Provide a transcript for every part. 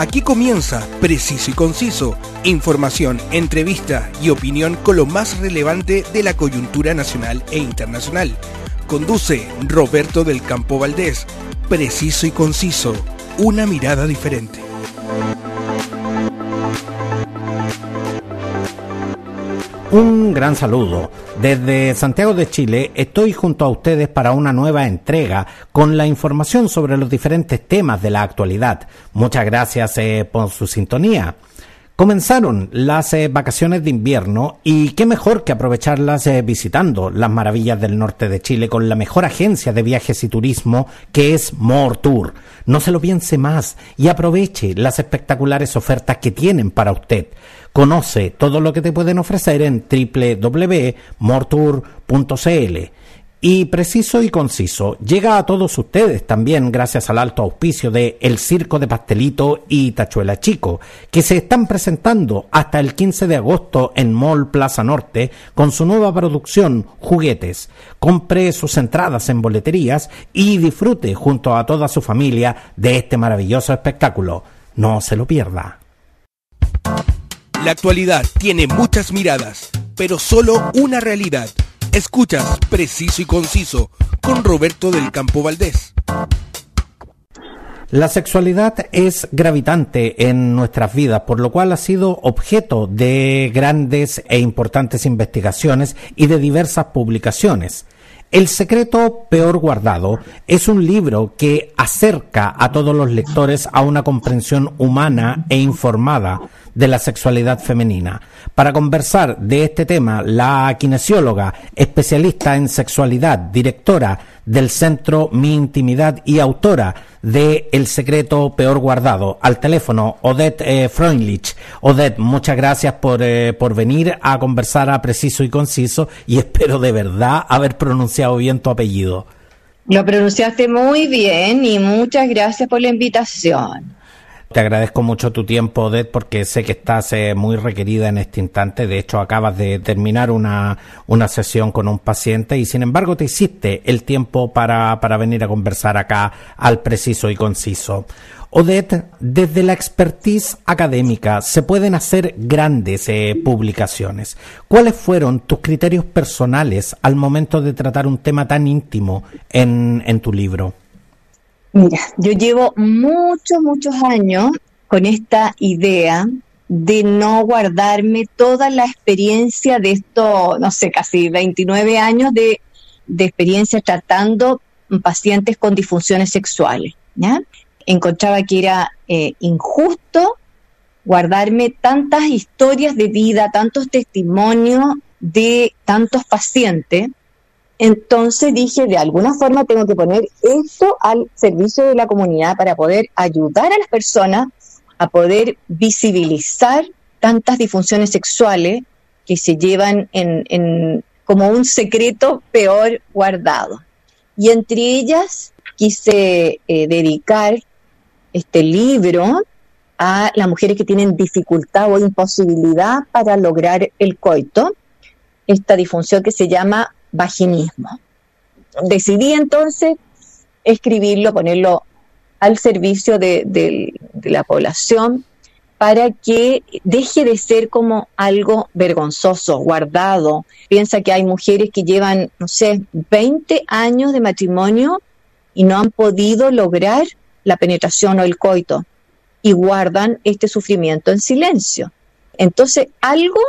Aquí comienza Preciso y Conciso, información, entrevista y opinión con lo más relevante de la coyuntura nacional e internacional. Conduce Roberto del Campo Valdés. Preciso y Conciso, una mirada diferente. Un gran saludo. Desde Santiago de Chile estoy junto a ustedes para una nueva entrega con la información sobre los diferentes temas de la actualidad. Muchas gracias eh, por su sintonía. Comenzaron las eh, vacaciones de invierno y qué mejor que aprovecharlas eh, visitando las maravillas del norte de Chile con la mejor agencia de viajes y turismo que es More Tour. No se lo piense más y aproveche las espectaculares ofertas que tienen para usted. Conoce todo lo que te pueden ofrecer en www.mortour.cl y preciso y conciso. Llega a todos ustedes también gracias al alto auspicio de El Circo de Pastelito y Tachuela Chico, que se están presentando hasta el 15 de agosto en Mall Plaza Norte con su nueva producción Juguetes. Compre sus entradas en boleterías y disfrute junto a toda su familia de este maravilloso espectáculo. No se lo pierda. La actualidad tiene muchas miradas, pero solo una realidad Escuchas Preciso y Conciso con Roberto del Campo Valdés. La sexualidad es gravitante en nuestras vidas, por lo cual ha sido objeto de grandes e importantes investigaciones y de diversas publicaciones. El secreto peor guardado es un libro que acerca a todos los lectores a una comprensión humana e informada de la sexualidad femenina. Para conversar de este tema, la kinesióloga, especialista en sexualidad, directora del Centro Mi Intimidad y autora de El secreto peor guardado, al teléfono Odette eh, Freundlich. Odette, muchas gracias por, eh, por venir a conversar a preciso y conciso y espero de verdad haber pronunciado bien tu apellido. Lo pronunciaste muy bien y muchas gracias por la invitación. Te agradezco mucho tu tiempo, Odette, porque sé que estás eh, muy requerida en este instante. De hecho, acabas de terminar una, una sesión con un paciente y, sin embargo, te hiciste el tiempo para, para venir a conversar acá al preciso y conciso. Odette, desde la expertise académica se pueden hacer grandes eh, publicaciones. ¿Cuáles fueron tus criterios personales al momento de tratar un tema tan íntimo en, en tu libro? Mira, yo llevo muchos, muchos años con esta idea de no guardarme toda la experiencia de esto, no sé, casi 29 años de, experiencia tratando pacientes con disfunciones sexuales. Encontraba que era eh, injusto guardarme tantas historias de vida, tantos testimonios de tantos pacientes entonces dije, de alguna forma tengo que poner esto al servicio de la comunidad para poder ayudar a las personas a poder visibilizar tantas disfunciones sexuales que se llevan en, como un secreto peor guardado. Y entre ellas quise eh, dedicar este libro a las mujeres que tienen dificultad o imposibilidad para lograr el coito, esta disfunción que se llama vaginismo. Decidí entonces escribirlo, ponerlo al servicio de, la población para que deje de ser como algo vergonzoso, guardado. Piensa que hay mujeres que llevan, no sé, 20 años de matrimonio y no han podido lograr la penetración o el coito y guardan este sufrimiento en silencio. Entonces, algo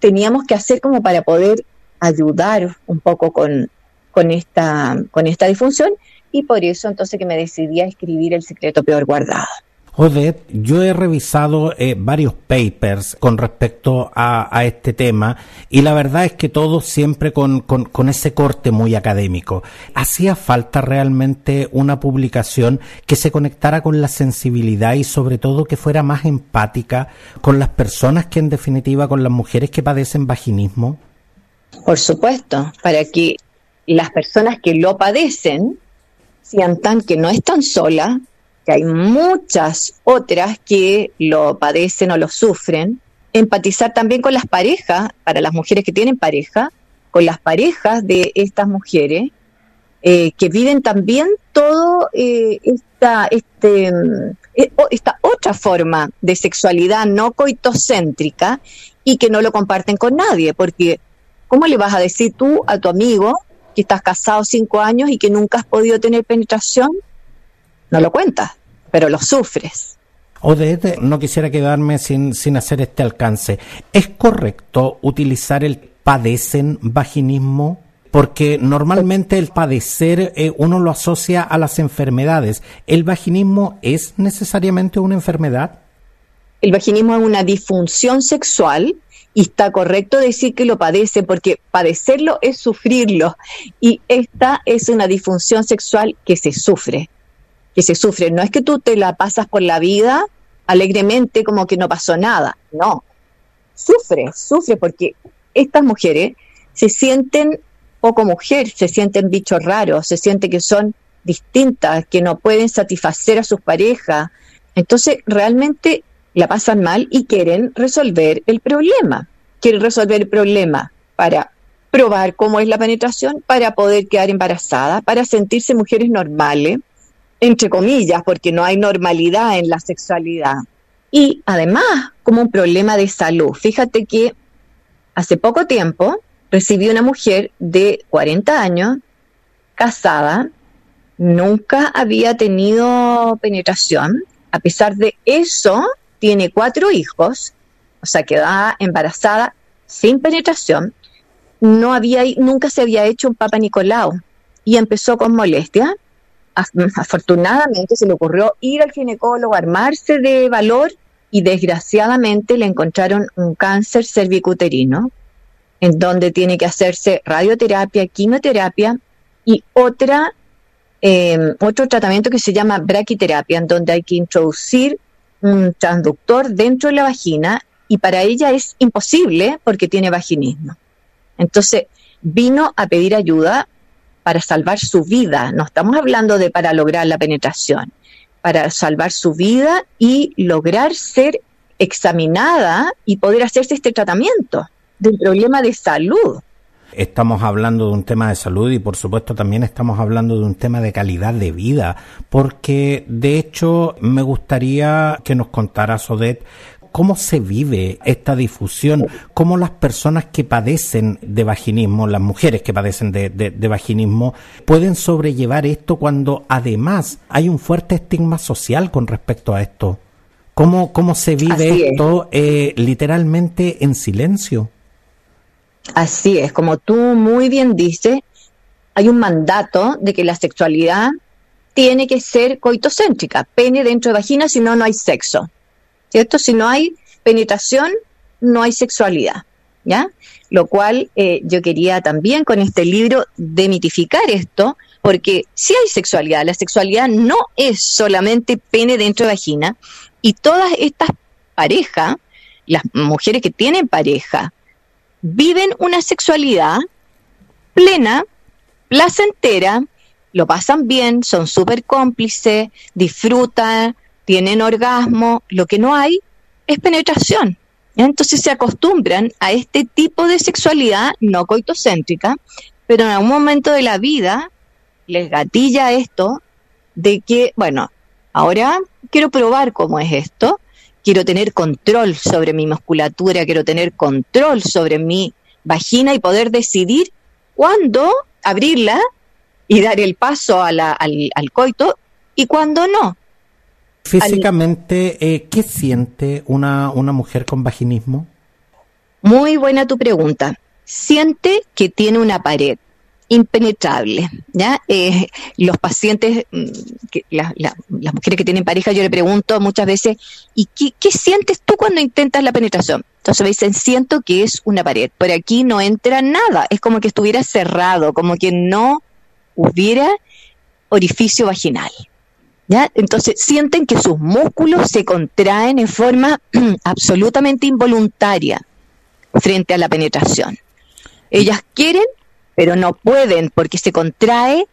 teníamos que hacer como para poder ayudar un poco con, con, esta, con esta disfunción y por eso entonces que me decidí a escribir El secreto peor guardado. Odette, yo he revisado eh, varios papers con respecto a, este tema y la verdad es que todos siempre con, con, ese corte muy académico. ¿Hacía falta realmente una publicación que se conectara con la sensibilidad y sobre todo que fuera más empática con las personas que en definitiva con las mujeres que padecen vaginismo? Por supuesto, para que las personas que lo padecen sientan que no están solas, que hay muchas otras que lo padecen o lo sufren. Empatizar también con las parejas, para las mujeres que tienen pareja, con las parejas de estas mujeres, eh, que viven también todo eh, esta, este, eh, esta otra forma de sexualidad no coitocéntrica y que no lo comparten con nadie, porque ¿cómo le vas a decir tú a tu amigo que estás casado cinco años y que nunca has podido tener penetración? No lo cuentas, pero lo sufres. Odette, no quisiera quedarme sin, sin hacer este alcance. ¿Es correcto utilizar el padecen vaginismo? Porque normalmente el padecer eh, uno lo asocia a las enfermedades. ¿El vaginismo es necesariamente una enfermedad? El vaginismo es una disfunción sexual y está correcto decir que lo padece porque padecerlo es sufrirlo y esta es una disfunción sexual que se sufre que se sufre. No es que tú te la pasas por la vida alegremente como que no pasó nada, no. Sufre, sufre porque estas mujeres se sienten poco mujer, se sienten bichos raros, se sienten que son distintas, que no pueden satisfacer a sus parejas. Entonces, realmente la pasan mal y quieren resolver el problema. Quieren resolver el problema para probar cómo es la penetración, para poder quedar embarazada, para sentirse mujeres normales, entre comillas, porque no hay normalidad en la sexualidad. Y además, como un problema de salud. Fíjate que hace poco tiempo recibí una mujer de 40 años, casada, nunca había tenido penetración. A pesar de eso, tiene cuatro hijos, o sea, quedaba embarazada sin penetración. No había, nunca se había hecho un Papa Nicolau y empezó con molestia afortunadamente se le ocurrió ir al ginecólogo, armarse de valor y desgraciadamente le encontraron un cáncer cervicuterino, en donde tiene que hacerse radioterapia, quimioterapia y otra, em, otro tratamiento que se llama braquiterapia, en donde hay que introducir un transductor dentro de la vagina y para ella es imposible porque tiene vaginismo. Entonces vino a pedir ayuda para salvar su vida. No estamos hablando de para lograr la penetración, para salvar su vida y lograr ser examinada y poder hacerse este tratamiento del problema de salud. Estamos hablando de un tema de salud y por supuesto también estamos hablando de un tema de calidad de vida, porque de hecho me gustaría que nos contara Sodet cómo se vive esta difusión, cómo las personas que padecen de vaginismo, las mujeres que padecen de, vaginismo, pueden sobrellevar esto cuando además hay un fuerte estigma social con respecto a esto. ¿Cómo, cómo se vive esto eh, literalmente en silencio? Así es, como tú muy bien dices, hay un mandato de que la sexualidad tiene que ser coitocéntrica, pene dentro de vagina, si no, no hay sexo. ¿Cierto? Si no hay penetración, no hay sexualidad, ¿ya? Lo cual eh, yo quería también con este libro demitificar esto, porque si hay sexualidad, la sexualidad no es solamente pene dentro de vagina, y todas estas parejas, las mujeres que tienen pareja, viven una sexualidad plena, placentera, lo pasan bien, son súper cómplices, disfrutan, tienen orgasmo, lo que no hay es penetración. Entonces se acostumbran a este tipo de sexualidad no coitocéntrica, pero en algún momento de la vida les gatilla esto de que, bueno, ahora quiero probar cómo es esto, quiero tener control sobre mi musculatura, quiero tener control sobre mi vagina y poder decidir cuándo abrirla y dar el paso al, al coito y cuándo no. Físicamente, eh, ¿qué siente una, una mujer con vaginismo? Muy buena tu pregunta. Siente que tiene una pared impenetrable. ¿ya? Eh, los pacientes, mm, las mujeres que tienen pareja, yo le pregunto muchas veces, ¿y qué, qué, sientes tú cuando intentas la penetración? Entonces me dicen, siento que es una pared. Por aquí no entra nada. Es como que estuviera cerrado, como que no hubiera orificio vaginal. Entonces sienten que sus músculos se contraen en forma absolutamente involuntaria frente a la penetración. Ellas quieren, pero no pueden porque se contrae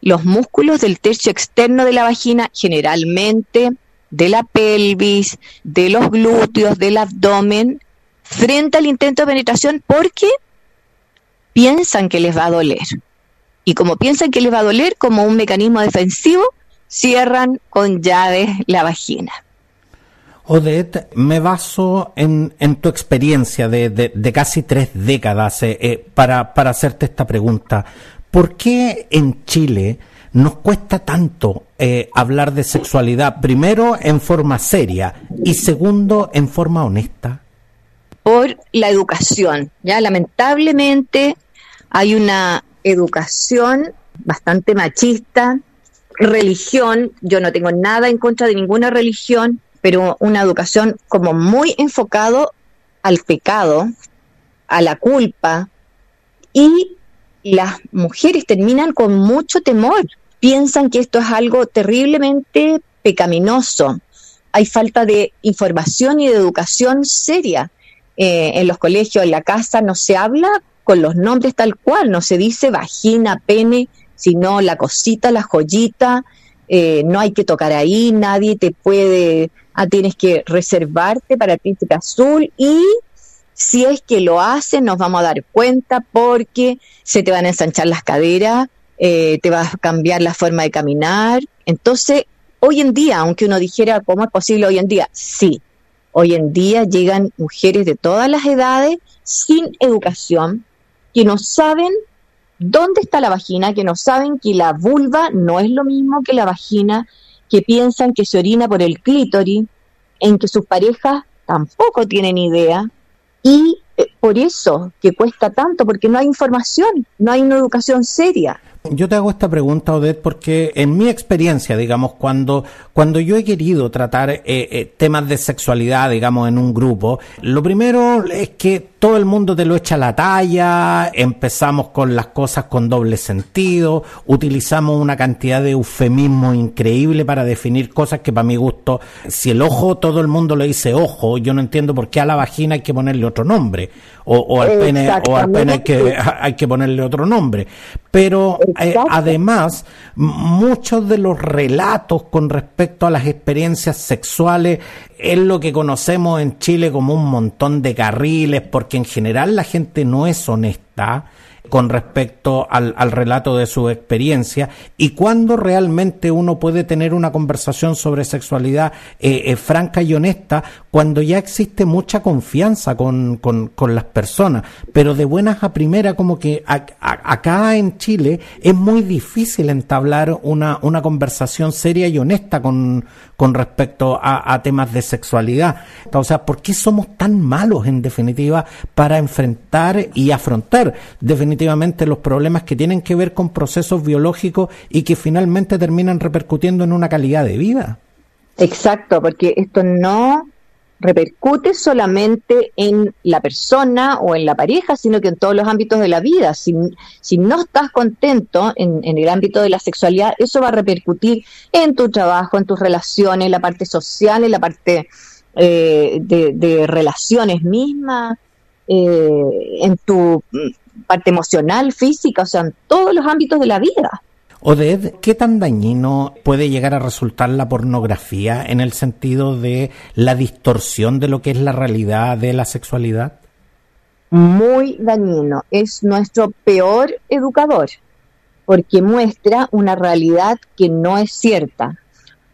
los músculos del tercio externo de la vagina, generalmente de la pelvis, de los glúteos, del abdomen, frente al intento de penetración porque piensan que les va a doler. Y como piensan que les va a doler como un mecanismo defensivo, cierran con llaves la vagina. Odette, me baso en, tu experiencia de, casi tres décadas eh, eh, para, para hacerte esta pregunta. ¿Por qué en Chile nos cuesta tanto eh, hablar de sexualidad, primero en forma seria y segundo en forma honesta? Por la educación. Ya lamentablemente hay una educación bastante machista, religión, yo no tengo nada en contra de ninguna religión, pero una educación como muy enfocado al pecado, a la culpa, y las mujeres terminan con mucho temor, piensan que esto es algo terriblemente pecaminoso. Hay falta de información y de educación seria. Eh, en los colegios, en la casa, no se habla con los nombres tal cual, no se dice vagina, pene, sino la cosita, la joyita, eh, no hay que tocar ahí, nadie te puede, ah, tienes que reservarte para el príncipe azul y si es que lo hacen nos vamos a dar cuenta porque se te van a ensanchar las caderas, eh, te va a cambiar la forma de caminar. Entonces, hoy en día, aunque uno dijera, ¿cómo es posible hoy en día? Sí, hoy en día llegan mujeres de todas las edades sin educación, que no saben dónde está la vagina, que no saben que la vulva no es lo mismo que la vagina, que piensan que se orina por el clítoris, en que sus parejas tampoco tienen idea y eh, por eso que cuesta tanto, porque no hay información, no hay una educación seria. Yo te hago esta pregunta, Odette, porque en mi experiencia, digamos, cuando, cuando yo he querido tratar eh, eh, temas de sexualidad, digamos, en un grupo, lo primero es que todo el mundo te lo echa a la talla, empezamos con las cosas con doble sentido, utilizamos una cantidad de eufemismo increíble para definir cosas que para mi gusto, si el ojo todo el mundo le dice ojo, yo no entiendo por qué a la vagina hay que ponerle otro nombre, o, al pene, o al pene hay que, hay que ponerle otro nombre. Pero eh, además, muchos de los relatos con respecto a las experiencias sexuales es lo que conocemos en Chile como un montón de carriles, porque en general la gente no es honesta con respecto al, relato de su experiencia y cuando realmente uno puede tener una conversación sobre sexualidad eh, eh, franca y honesta cuando ya existe mucha confianza con, las personas. Pero de buenas a primera, como que acá en Chile es muy difícil entablar una, una conversación seria y honesta con, con respecto a, temas de sexualidad. O sea, ¿por qué somos tan malos en definitiva para enfrentar y afrontar definitivamente los problemas que tienen que ver con procesos biológicos y que finalmente terminan repercutiendo en una calidad de vida? Exacto, porque esto no repercute solamente en la persona o en la pareja, sino que en todos los ámbitos de la vida. Si, si no estás contento en, el ámbito de la sexualidad, eso va a repercutir en tu trabajo, en tus relaciones, en la parte social, en la parte eh, de, relaciones mismas, eh, en tu parte emocional, física, o sea, en todos los ámbitos de la vida. Oded, ¿qué tan dañino puede llegar a resultar la pornografía en el sentido de la distorsión de lo que es la realidad de la sexualidad? Muy dañino. Es nuestro peor educador porque muestra una realidad que no es cierta.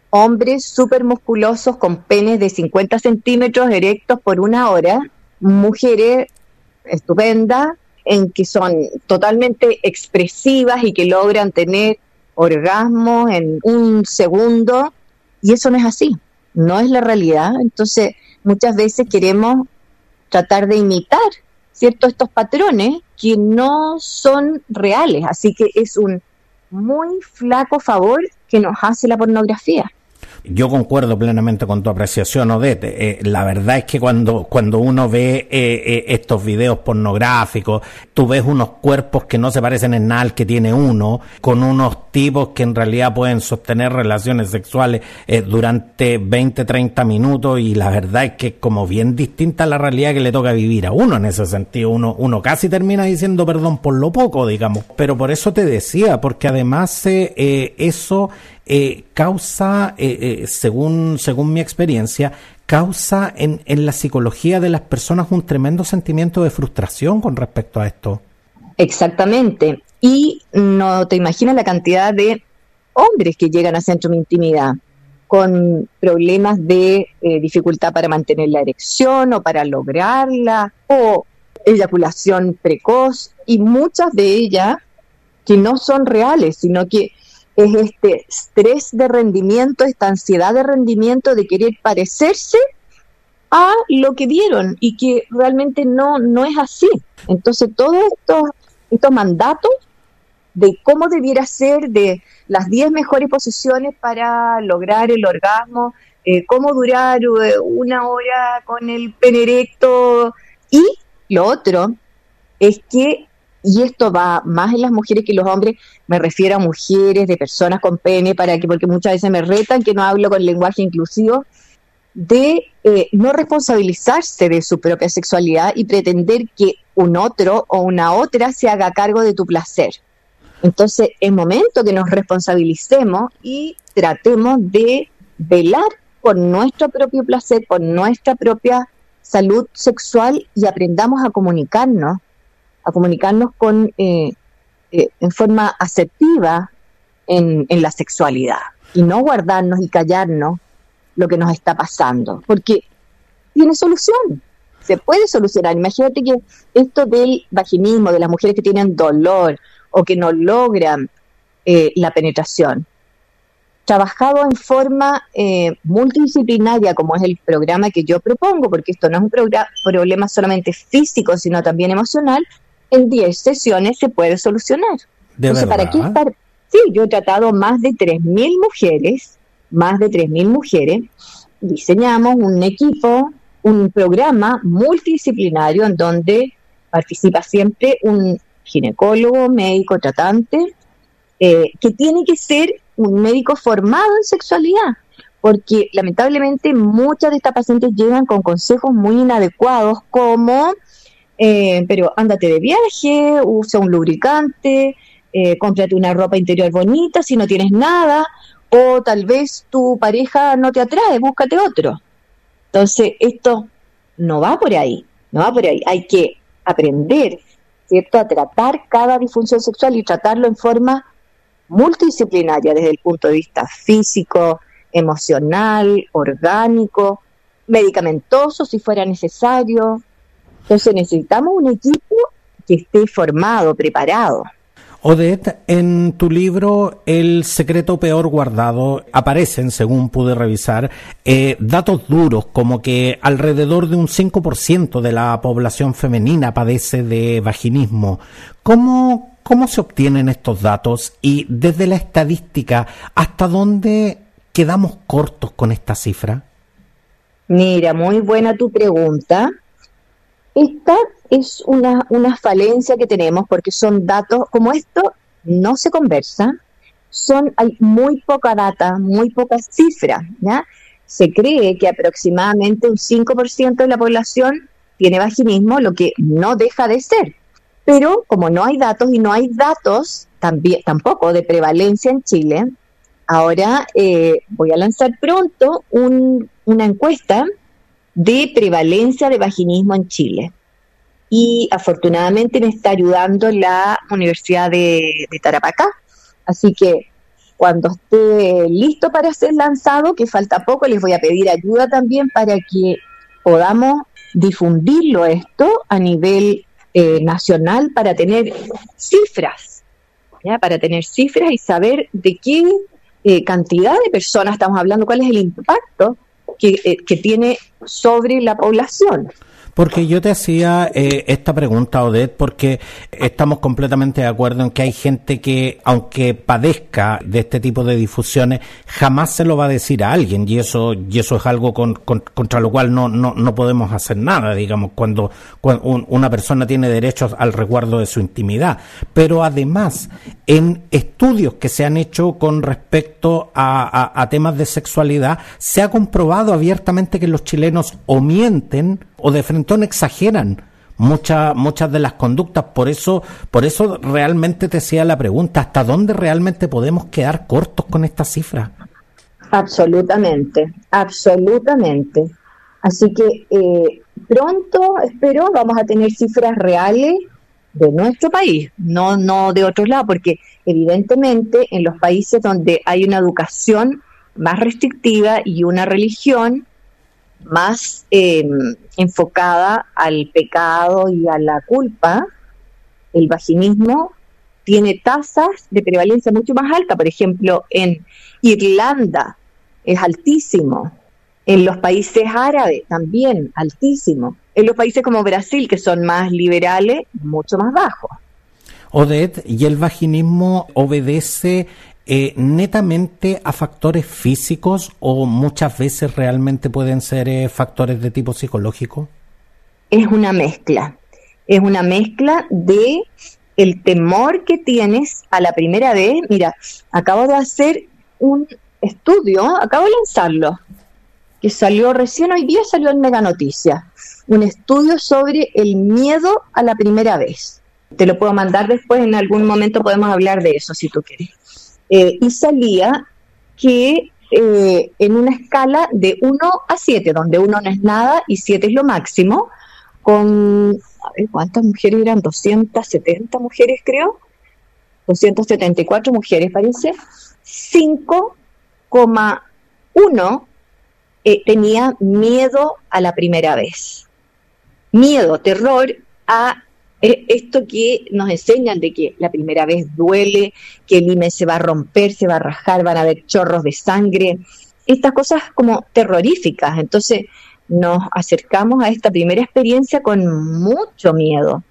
Hombres súper musculosos con penes de 50 centímetros erectos por una hora, mujeres estupendas en que son totalmente expresivas y que logran tener orgasmos en un segundo, y eso no es así, no es la realidad. Entonces, muchas veces queremos tratar de imitar, ¿cierto?, estos patrones que no son reales, así que es un muy flaco favor que nos hace la pornografía. Yo concuerdo plenamente con tu apreciación, Odete. Eh, la verdad es que cuando, cuando uno ve eh, eh, estos videos pornográficos, tú ves unos cuerpos que no se parecen en nada al que tiene uno, con unos tipos que en realidad pueden sostener relaciones sexuales durante 20, 30 minutos y la verdad es que es como bien distinta a la realidad que le toca vivir a uno en ese sentido. Uno, uno casi termina diciendo perdón por lo poco, digamos. Pero por eso te decía, porque además eso eh, causa, eh, eh, según, según mi experiencia, causa en, en la psicología de las personas un tremendo sentimiento de frustración con respecto a esto. Exactamente. Y no te imaginas la cantidad de hombres que llegan a centro de intimidad con problemas de dificultad para mantener la erección o para lograrla, o eyaculación precoz, y muchas de ellas que no son reales, sino que es este estrés de rendimiento, esta ansiedad de rendimiento de querer parecerse a lo que vieron y que realmente no, no es así. Entonces, todos estos, estos mandatos de cómo debiera ser, de las 10 mejores posiciones para lograr el orgasmo, eh, cómo durar eh, una hora con el pene erecto. Y lo otro es que, y esto va más en las mujeres que los hombres, me refiero a mujeres, de personas con pene, para que, porque muchas veces me retan que no hablo con lenguaje inclusivo, de eh, no responsabilizarse de su propia sexualidad y pretender que un otro o una otra se haga cargo de tu placer. Entonces es momento que nos responsabilicemos y tratemos de velar por nuestro propio placer, por nuestra propia salud sexual y aprendamos a comunicarnos, a comunicarnos con eh, eh, en forma asertiva en, en la sexualidad y no guardarnos y callarnos lo que nos está pasando, porque tiene solución, se puede solucionar. Imagínate que esto del vaginismo, de las mujeres que tienen dolor o que no logran eh, la penetración. Trabajado en forma eh, multidisciplinaria, como es el programa que yo propongo, porque esto no es un problema solamente físico, sino también emocional, en 10 sesiones se puede solucionar. Entonces, ¿para qué estar? Sí, yo he tratado más de 3.000 mujeres, más de 3.000 mujeres, diseñamos un equipo, un programa multidisciplinario en donde participa siempre un ginecólogo, médico, tratante, eh, que tiene que ser un médico formado en sexualidad, porque lamentablemente muchas de estas pacientes llegan con consejos muy inadecuados como, eh, pero ándate de viaje, usa un lubricante, eh, cómprate una ropa interior bonita si no tienes nada, o tal vez tu pareja no te atrae, búscate otro. Entonces, esto no va por ahí, no va por ahí. Hay que aprender ¿cierto?, a tratar cada disfunción sexual y tratarlo en forma multidisciplinaria desde el punto de vista físico, emocional, orgánico, medicamentoso si fuera necesario. Entonces necesitamos un equipo que esté formado, preparado. Odette, en tu libro El secreto peor guardado aparecen, según pude revisar, eh, datos duros como que alrededor de un 5% de la población femenina padece de vaginismo. ¿Cómo, ¿Cómo se obtienen estos datos y desde la estadística, hasta dónde quedamos cortos con esta cifra? Mira, muy buena tu pregunta. Esta es una, una falencia que tenemos porque son datos, como esto no se conversa, son, hay muy poca data, muy pocas cifras, ¿ya? Se cree que aproximadamente un 5% de la población tiene vaginismo, lo que no deja de ser. Pero como no hay datos y no hay datos también, tampoco de prevalencia en Chile, ahora eh, voy a lanzar pronto una encuesta de prevalencia de vaginismo en Chile. Y afortunadamente me está ayudando la Universidad de, Tarapacá. Así que cuando esté listo para ser lanzado, que falta poco, les voy a pedir ayuda también para que podamos difundirlo esto a nivel eh, nacional para tener cifras, para tener cifras y saber de qué eh, cantidad de personas estamos hablando, cuál es el impacto eh, que, tiene sobre la población. Porque yo te hacía eh, esta pregunta, Odette, porque estamos completamente de acuerdo en que hay gente que, aunque padezca de este tipo de difusiones, jamás se lo va a decir a alguien y eso y eso es algo contra lo cual no, no, no podemos hacer nada, digamos, cuando, una persona tiene derechos al resguardo de su intimidad. Pero además, en estudios que se han hecho con respecto a, a temas de sexualidad, se ha comprobado abiertamente que los chilenos o mienten o de frente exageran muchas muchas de las conductas. Por eso por eso realmente te hacía la pregunta hasta dónde realmente podemos quedar cortos con esta cifra absolutamente absolutamente. Así que eh, pronto espero vamos a tener cifras reales de nuestro país, no, no de otros lados, porque evidentemente en los países donde hay una educación más restrictiva y una religión más em, enfocada al pecado y a la culpa, el vaginismo tiene tasas de prevalencia mucho más alta. Por ejemplo, en Irlanda es altísimo, en los países árabes también altísimo, en los países como Brasil, que son más liberales, mucho más bajo. Odette, ¿y el vaginismo obedece eh, netamente a factores físicos o muchas veces realmente pueden ser eh, factores de tipo psicológico? Es una mezcla, es una mezcla de el temor que tienes a la primera vez. Mira, acabo de hacer un estudio, acabo de lanzarlo, que salió recién hoy día, salió en Mega Noticias, un estudio sobre el miedo a la primera vez. Te lo puedo mandar después, en algún momento podemos hablar de eso si tú quieres. Eh, y salía que eh, en una escala de 1 a 7, donde 1 no es nada y 7 es lo máximo, con, a ver, ¿cuántas mujeres eran? 270 mujeres creo, 274 mujeres parece, 5,1 eh, tenía miedo a la primera vez. Miedo, terror a esto que nos enseñan de que la primera vez duele, que el himen se va a romper, se va a rajar, van a haber chorros de sangre, estas cosas como terroríficas. Entonces nos acercamos a esta primera experiencia con mucho miedo,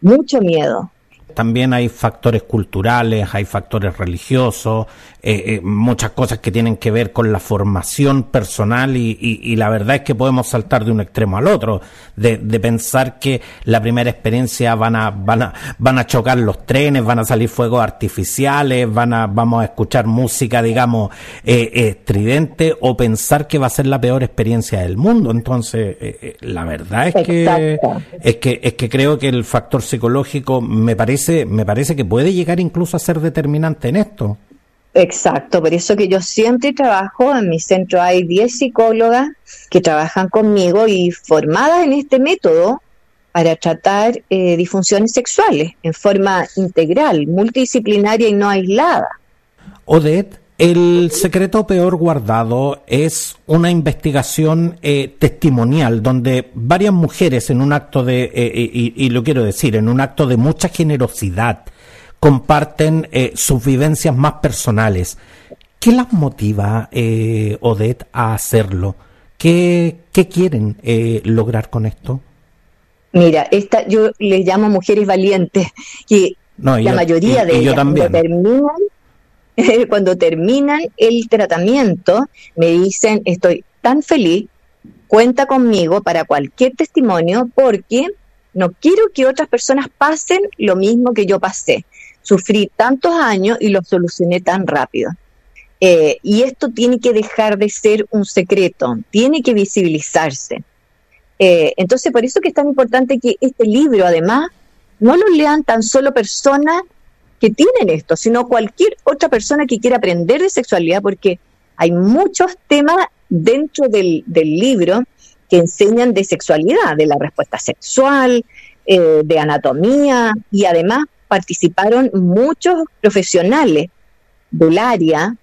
mucho miedo también hay factores culturales, hay factores religiosos, eh, eh, muchas cosas que tienen que ver con la formación personal y, la verdad es que podemos saltar de un extremo al otro, de, pensar que la primera experiencia van a, van a, van a chocar los trenes, van a salir fuegos artificiales, van a, vamos a escuchar música, digamos, eh, estridente o pensar que va a ser la peor experiencia del mundo. Entonces, la verdad es que, es que, es que creo que el factor psicológico me parece me parece que puede llegar incluso a ser determinante en esto. Exacto, por eso que yo siempre trabajo, en mi centro hay 10 psicólogas que trabajan conmigo y formadas en este método para tratar eh, disfunciones sexuales en forma integral, multidisciplinaria y no aislada. Odette, el secreto peor guardado es una investigación eh, testimonial donde varias mujeres en un acto de, eh, eh, y, lo quiero decir, en un acto de mucha generosidad, comparten sus vivencias más personales. ¿Qué las motiva, Odette, a hacerlo? ¿Qué, qué quieren lograr con esto? Mira, esta yo les llamo mujeres valientes, y la mayoría de ellas también. cuando terminan el tratamiento, me dicen, estoy tan feliz, cuenta conmigo para cualquier testimonio porque no quiero que otras personas pasen lo mismo que yo pasé. Sufrí tantos años y lo solucioné tan rápido. Eh, y esto tiene que dejar de ser un secreto, tiene que visibilizarse. Eh, entonces, por eso que es tan importante que este libro, además, no lo lean tan solo personas que tienen esto, sino cualquier otra persona que quiera aprender de sexualidad, porque hay muchos temas dentro del, libro que enseñan de sexualidad, de la respuesta sexual, eh, de anatomía, y además participaron muchos profesionales del área,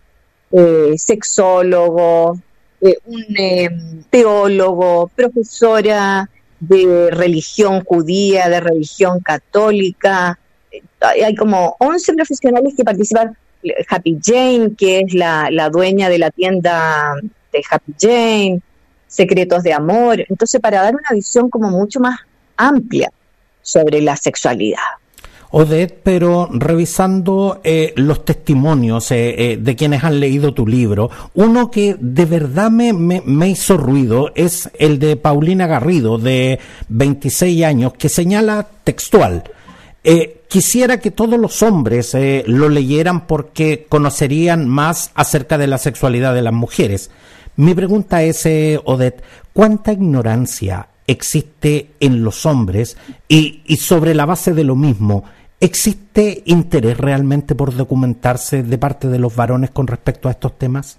eh, sexólogos, eh, un teólogo, profesora de religión judía, de religión católica, hay como 11 profesionales que participan. Happy Jane, que es la, dueña de la tienda de Happy Jane, Secretos de Amor. Entonces, para dar una visión como mucho más amplia sobre la sexualidad. Odette, pero revisando eh, los testimonios eh, eh, de quienes han leído tu libro, uno que de verdad me, me, me, hizo ruido es el de Paulina Garrido, de 26 años, que señala textual, quisiera que todos los hombres lo leyeran porque conocerían más acerca de la sexualidad de las mujeres. Mi pregunta es, Odette, ¿cuánta ignorancia existe en los hombres y, y sobre la base de lo mismo, ¿existe interés realmente por documentarse de parte de los varones con respecto a estos temas?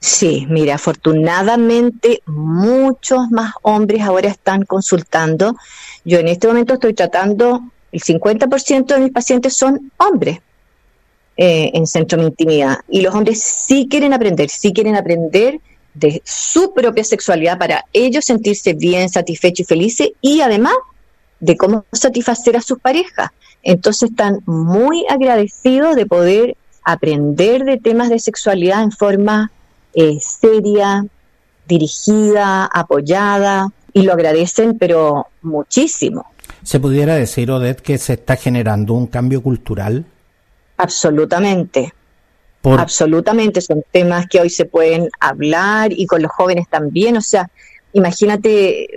Sí, mira, afortunadamente muchos más hombres ahora están consultando. Yo en este momento estoy tratando el 50% de mis pacientes son hombres eh, en centro de intimidad. Y los hombres sí quieren aprender, sí quieren aprender de su propia sexualidad para ellos sentirse bien, satisfechos y felices y además de cómo satisfacer a sus parejas. Entonces están muy agradecidos de poder aprender de temas de sexualidad en forma eh, seria, dirigida, apoyada, y lo agradecen, pero muchísimo. ¿Se pudiera decir, Odette, que se está generando un cambio cultural? Absolutamente. Absolutamente, son temas que hoy se pueden hablar y con los jóvenes también. O sea, imagínate,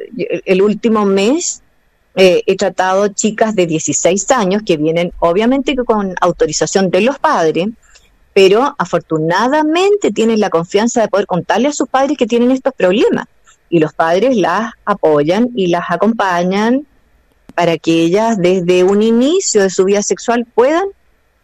el último mes eh, he tratado chicas de 16 años que vienen obviamente con autorización de los padres, pero afortunadamente tienen la confianza de poder contarle a sus padres que tienen estos problemas. Y los padres las apoyan y las acompañan para que ellas desde un inicio de su vida sexual puedan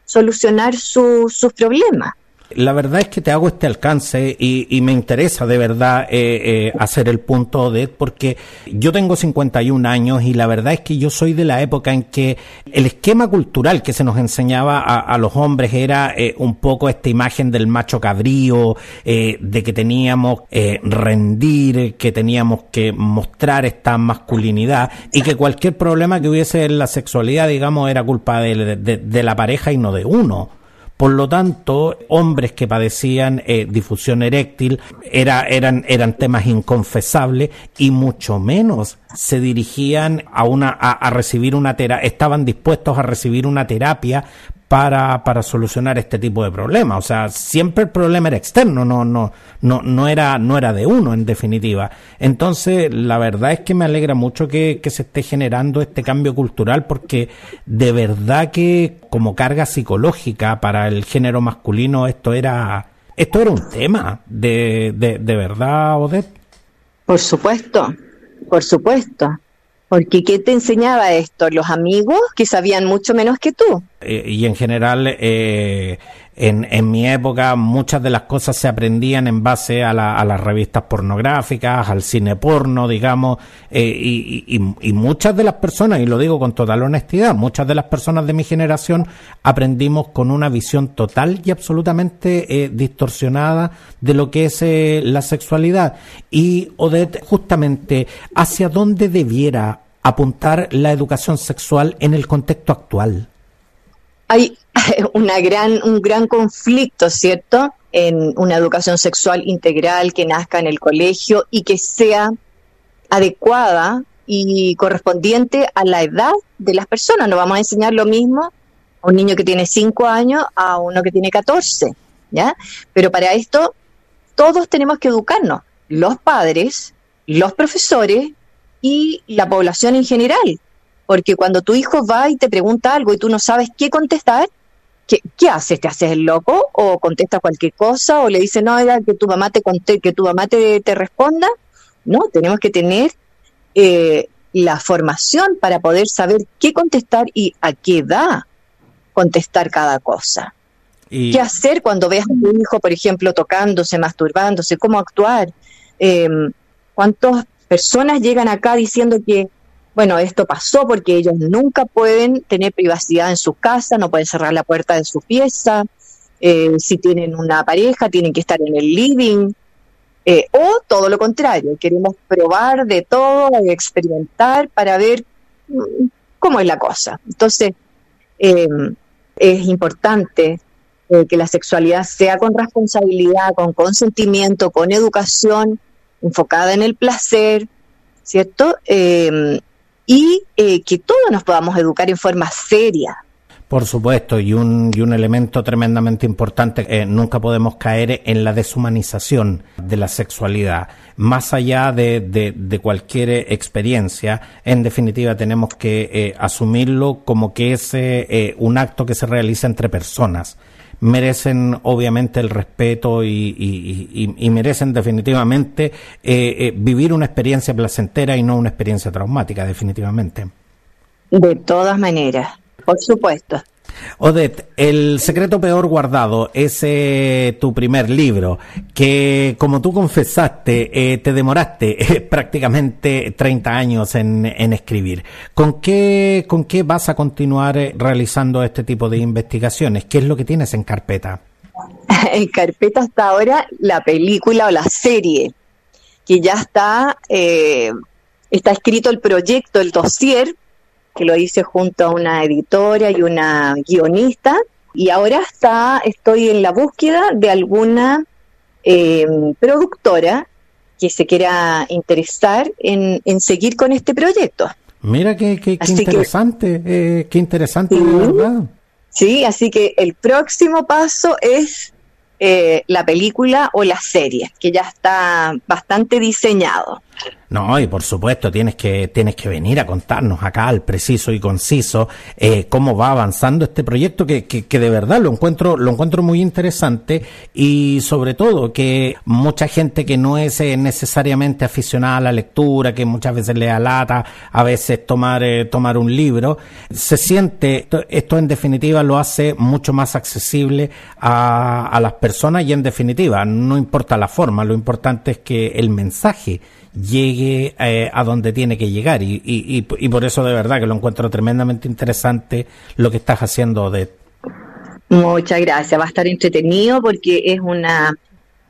solucionar sus problemas la verdad es que te hago este alcance y, me interesa de verdad eh, eh, hacer el punto de porque yo tengo 51 años y la verdad es que yo soy de la época en que el esquema cultural que se nos enseñaba a, los hombres era eh, un poco esta imagen del macho cabrío, de que teníamos rendir, que teníamos que mostrar esta masculinidad y que cualquier problema que hubiese en la sexualidad, digamos, era culpa de la pareja y no de uno. Por lo tanto, hombres que padecían eh, difusión eréctil era, eran, eran temas inconfesables y mucho menos se dirigían a una a, recibir una terapia, estaban dispuestos a recibir una terapia para, para solucionar este tipo de problemas. O sea, siempre el problema era externo, no, no, no, no era, no era de uno, en definitiva. Entonces, la verdad es que me alegra mucho que, que se esté generando este cambio cultural, porque de verdad que como carga psicológica para el género masculino esto era, esto era un tema de, de, de verdad, Odette. Por supuesto, por supuesto. Porque ¿qué te enseñaba esto? Los amigos que sabían mucho menos que tú. Eh, y en general, eh, en, en, mi época, muchas de las cosas se aprendían en base a, la, las revistas pornográficas, al cine porno, digamos, eh, y, muchas de las personas, y lo digo con total honestidad, muchas de las personas de mi generación aprendimos con una visión total y absolutamente distorsionada de lo que es la sexualidad. Y Odette, justamente, ¿hacia dónde debiera apuntar la educación sexual en el contexto actual? Hay una gran, un gran conflicto, ¿cierto?, en una educación sexual integral que nazca en el colegio y que sea adecuada y correspondiente a la edad de las personas. No vamos a enseñar lo mismo a un niño que tiene 5 años a uno que tiene 14, ¿ya? Pero para esto todos tenemos que educarnos, los padres, los profesores y la población en general. Porque cuando tu hijo va y te pregunta algo y tú no sabes qué contestar, ¿qué, qué haces? ¿Te haces el loco? ¿O contesta cualquier cosa? ¿O le dices, no, era que tu mamá te, conté, que tu mamá te, te responda? No, tenemos que tener eh, la formación para poder saber qué contestar y a qué edad contestar cada cosa. ¿Qué hacer cuando veas a tu hijo, por ejemplo, tocándose, masturbándose? ¿Cómo actuar? Eh, ¿Cuántos personas llegan acá diciendo que, bueno, esto pasó porque ellos nunca pueden tener privacidad en su casa, no pueden cerrar la puerta de su pieza, eh, si tienen una pareja tienen que estar en el living, eh, o todo lo contrario, queremos probar de todo, experimentar para ver mm, cómo es la cosa. Entonces, em, es importante eh, que la sexualidad sea con responsabilidad, con consentimiento, con educación, enfocada en el placer, ¿cierto? Em, y eh, que todos nos podamos educar en forma seria. Por supuesto, y un, y un elemento tremendamente importante, eh, nunca podemos caer en la deshumanización de la sexualidad. Más allá de, de, cualquier experiencia, en definitiva tenemos que eh, asumirlo como que es un acto que se realiza entre personas merecen obviamente el respeto y, merecen definitivamente eh, eh, vivir una experiencia placentera y no una experiencia traumática, definitivamente. De todas maneras, por supuesto. Odette, El secreto peor guardado es tu primer libro que, como tú confesaste, eh, te demoraste eh, prácticamente 30 años en, escribir. ¿Con qué, ¿Con qué vas a continuar eh, realizando este tipo de investigaciones? ¿Qué es lo que tienes en carpeta? En carpeta hasta ahora la película o la serie, que ya está, está escrito el proyecto, el dossier, que lo hice junto a una editora y una guionista. Y ahora está, estoy en la búsqueda de alguna eh, productora que se quiera interesar en, seguir con este proyecto. Mira qué, qué, interesante, eh, qué interesante, verdad. Sí, así que el próximo paso es eh, la película o la serie, que ya está bastante diseñado. No, y por supuesto tienes que, tienes que venir a contarnos acá al preciso y conciso eh, cómo va avanzando este proyecto que, que, que, de verdad lo encuentro, lo encuentro muy interesante y sobre todo que mucha gente que no es eh, necesariamente aficionada a la lectura, que muchas veces le alata a veces tomar, eh, tomar un libro, se siente, esto, en definitiva lo hace mucho más accesible a, a las personas y en definitiva no importa la forma, lo importante es que el mensaje llegue eh, a donde tiene que llegar. Y, y, por eso de verdad que lo encuentro tremendamente interesante lo que estás haciendo de... Muchas gracias, va a estar entretenido porque es una,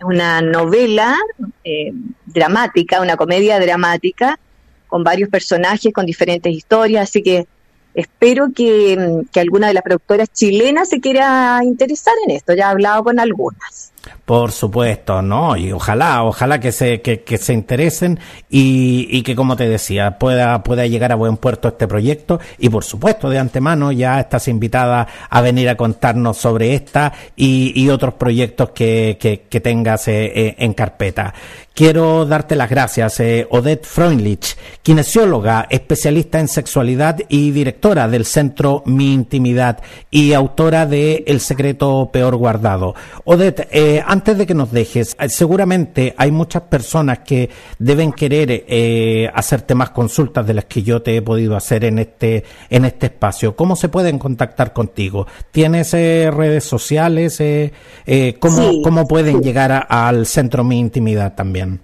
una novela eh, dramática, una comedia dramática con varios personajes, con diferentes historias, así que espero que alguna de las productoras chilenas se quiera interesar en esto, ya he hablado con algunas. Por supuesto, ¿no? Y ojalá, ojalá que se, que, se interesen y, y, que, como te decía, pueda, pueda llegar a buen puerto este proyecto. Y por supuesto, de antemano ya estás invitada a venir a contarnos sobre esta y, y otros proyectos que, que, que tengas eh, eh, en carpeta. Quiero darte las gracias, eh, Odette Freundlich, kinesióloga, especialista en sexualidad y directora del Centro Mi Intimidad y autora de El secreto peor guardado. Odette, eh, antes de que nos dejes, eh, seguramente hay muchas personas que deben querer eh, hacerte más consultas de las que yo te he podido hacer en este, en este espacio. ¿Cómo se pueden contactar contigo? ¿Tienes eh, redes sociales? ¿cómo, ¿Cómo pueden llegar al Centro Mi Intimidad también?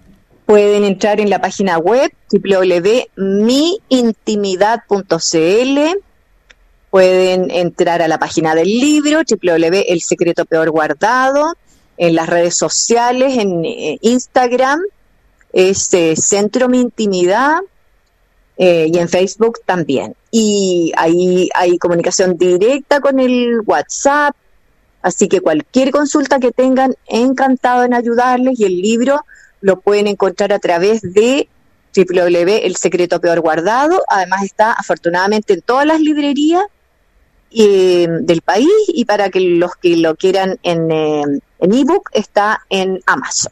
Pueden entrar en la página web www.miintimidad.cl. Pueden entrar a la página del libro www. En las redes sociales, en eh, Instagram, este Centro Mi Intimidad. Eh, y en Facebook también. Y ahí hay comunicación directa con el WhatsApp, así que cualquier consulta que tengan, encantado en ayudarles y el libro lo pueden encontrar a través de www El Secreto Peor Guardado. Además está afortunadamente en todas las librerías eh, del país y para que los que lo quieran en eh, ebook está en Amazon.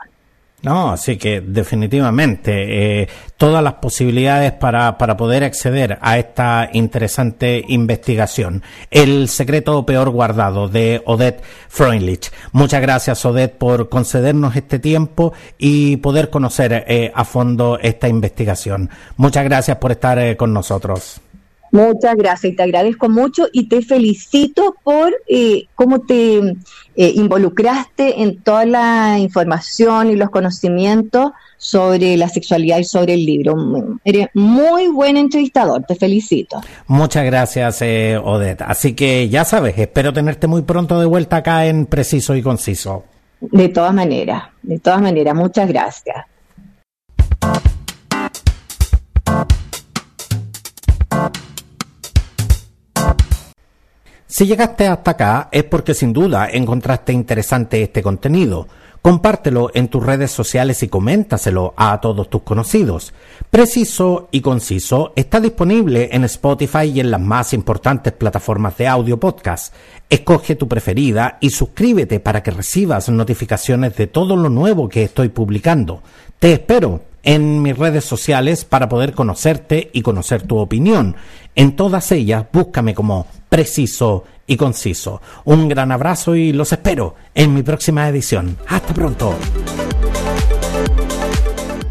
No, así que definitivamente eh, todas las posibilidades para, para poder acceder a esta interesante investigación. El secreto peor guardado de Odette Freundlich. Muchas gracias Odette por concedernos este tiempo y poder conocer eh, a fondo esta investigación. Muchas gracias por estar eh, con nosotros. Muchas gracias y te agradezco mucho y te felicito por eh, cómo te eh, involucraste en toda la información y los conocimientos sobre la sexualidad y sobre el libro. Eres muy buen entrevistador, te felicito. Muchas gracias, eh, Odette. Así que ya sabes, espero tenerte muy pronto de vuelta acá en Preciso y Conciso. De todas maneras, de todas maneras, muchas gracias. Si llegaste hasta acá es porque sin duda encontraste interesante este contenido. Compártelo en tus redes sociales y coméntaselo a todos tus conocidos. Preciso y conciso está disponible en Spotify y en las más importantes plataformas de audio podcast. Escoge tu preferida y suscríbete para que recibas notificaciones de todo lo nuevo que estoy publicando. Te espero en mis redes sociales para poder conocerte y conocer tu opinión. En todas ellas búscame como preciso y conciso. Un gran abrazo y los espero en mi próxima edición. Hasta pronto.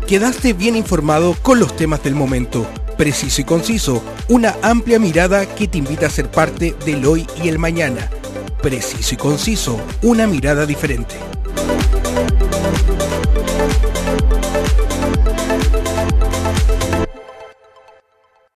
Quedaste bien informado con los temas del momento Preciso y conciso, una amplia mirada que te invita a ser parte del hoy y el mañana. Preciso y conciso, una mirada diferente.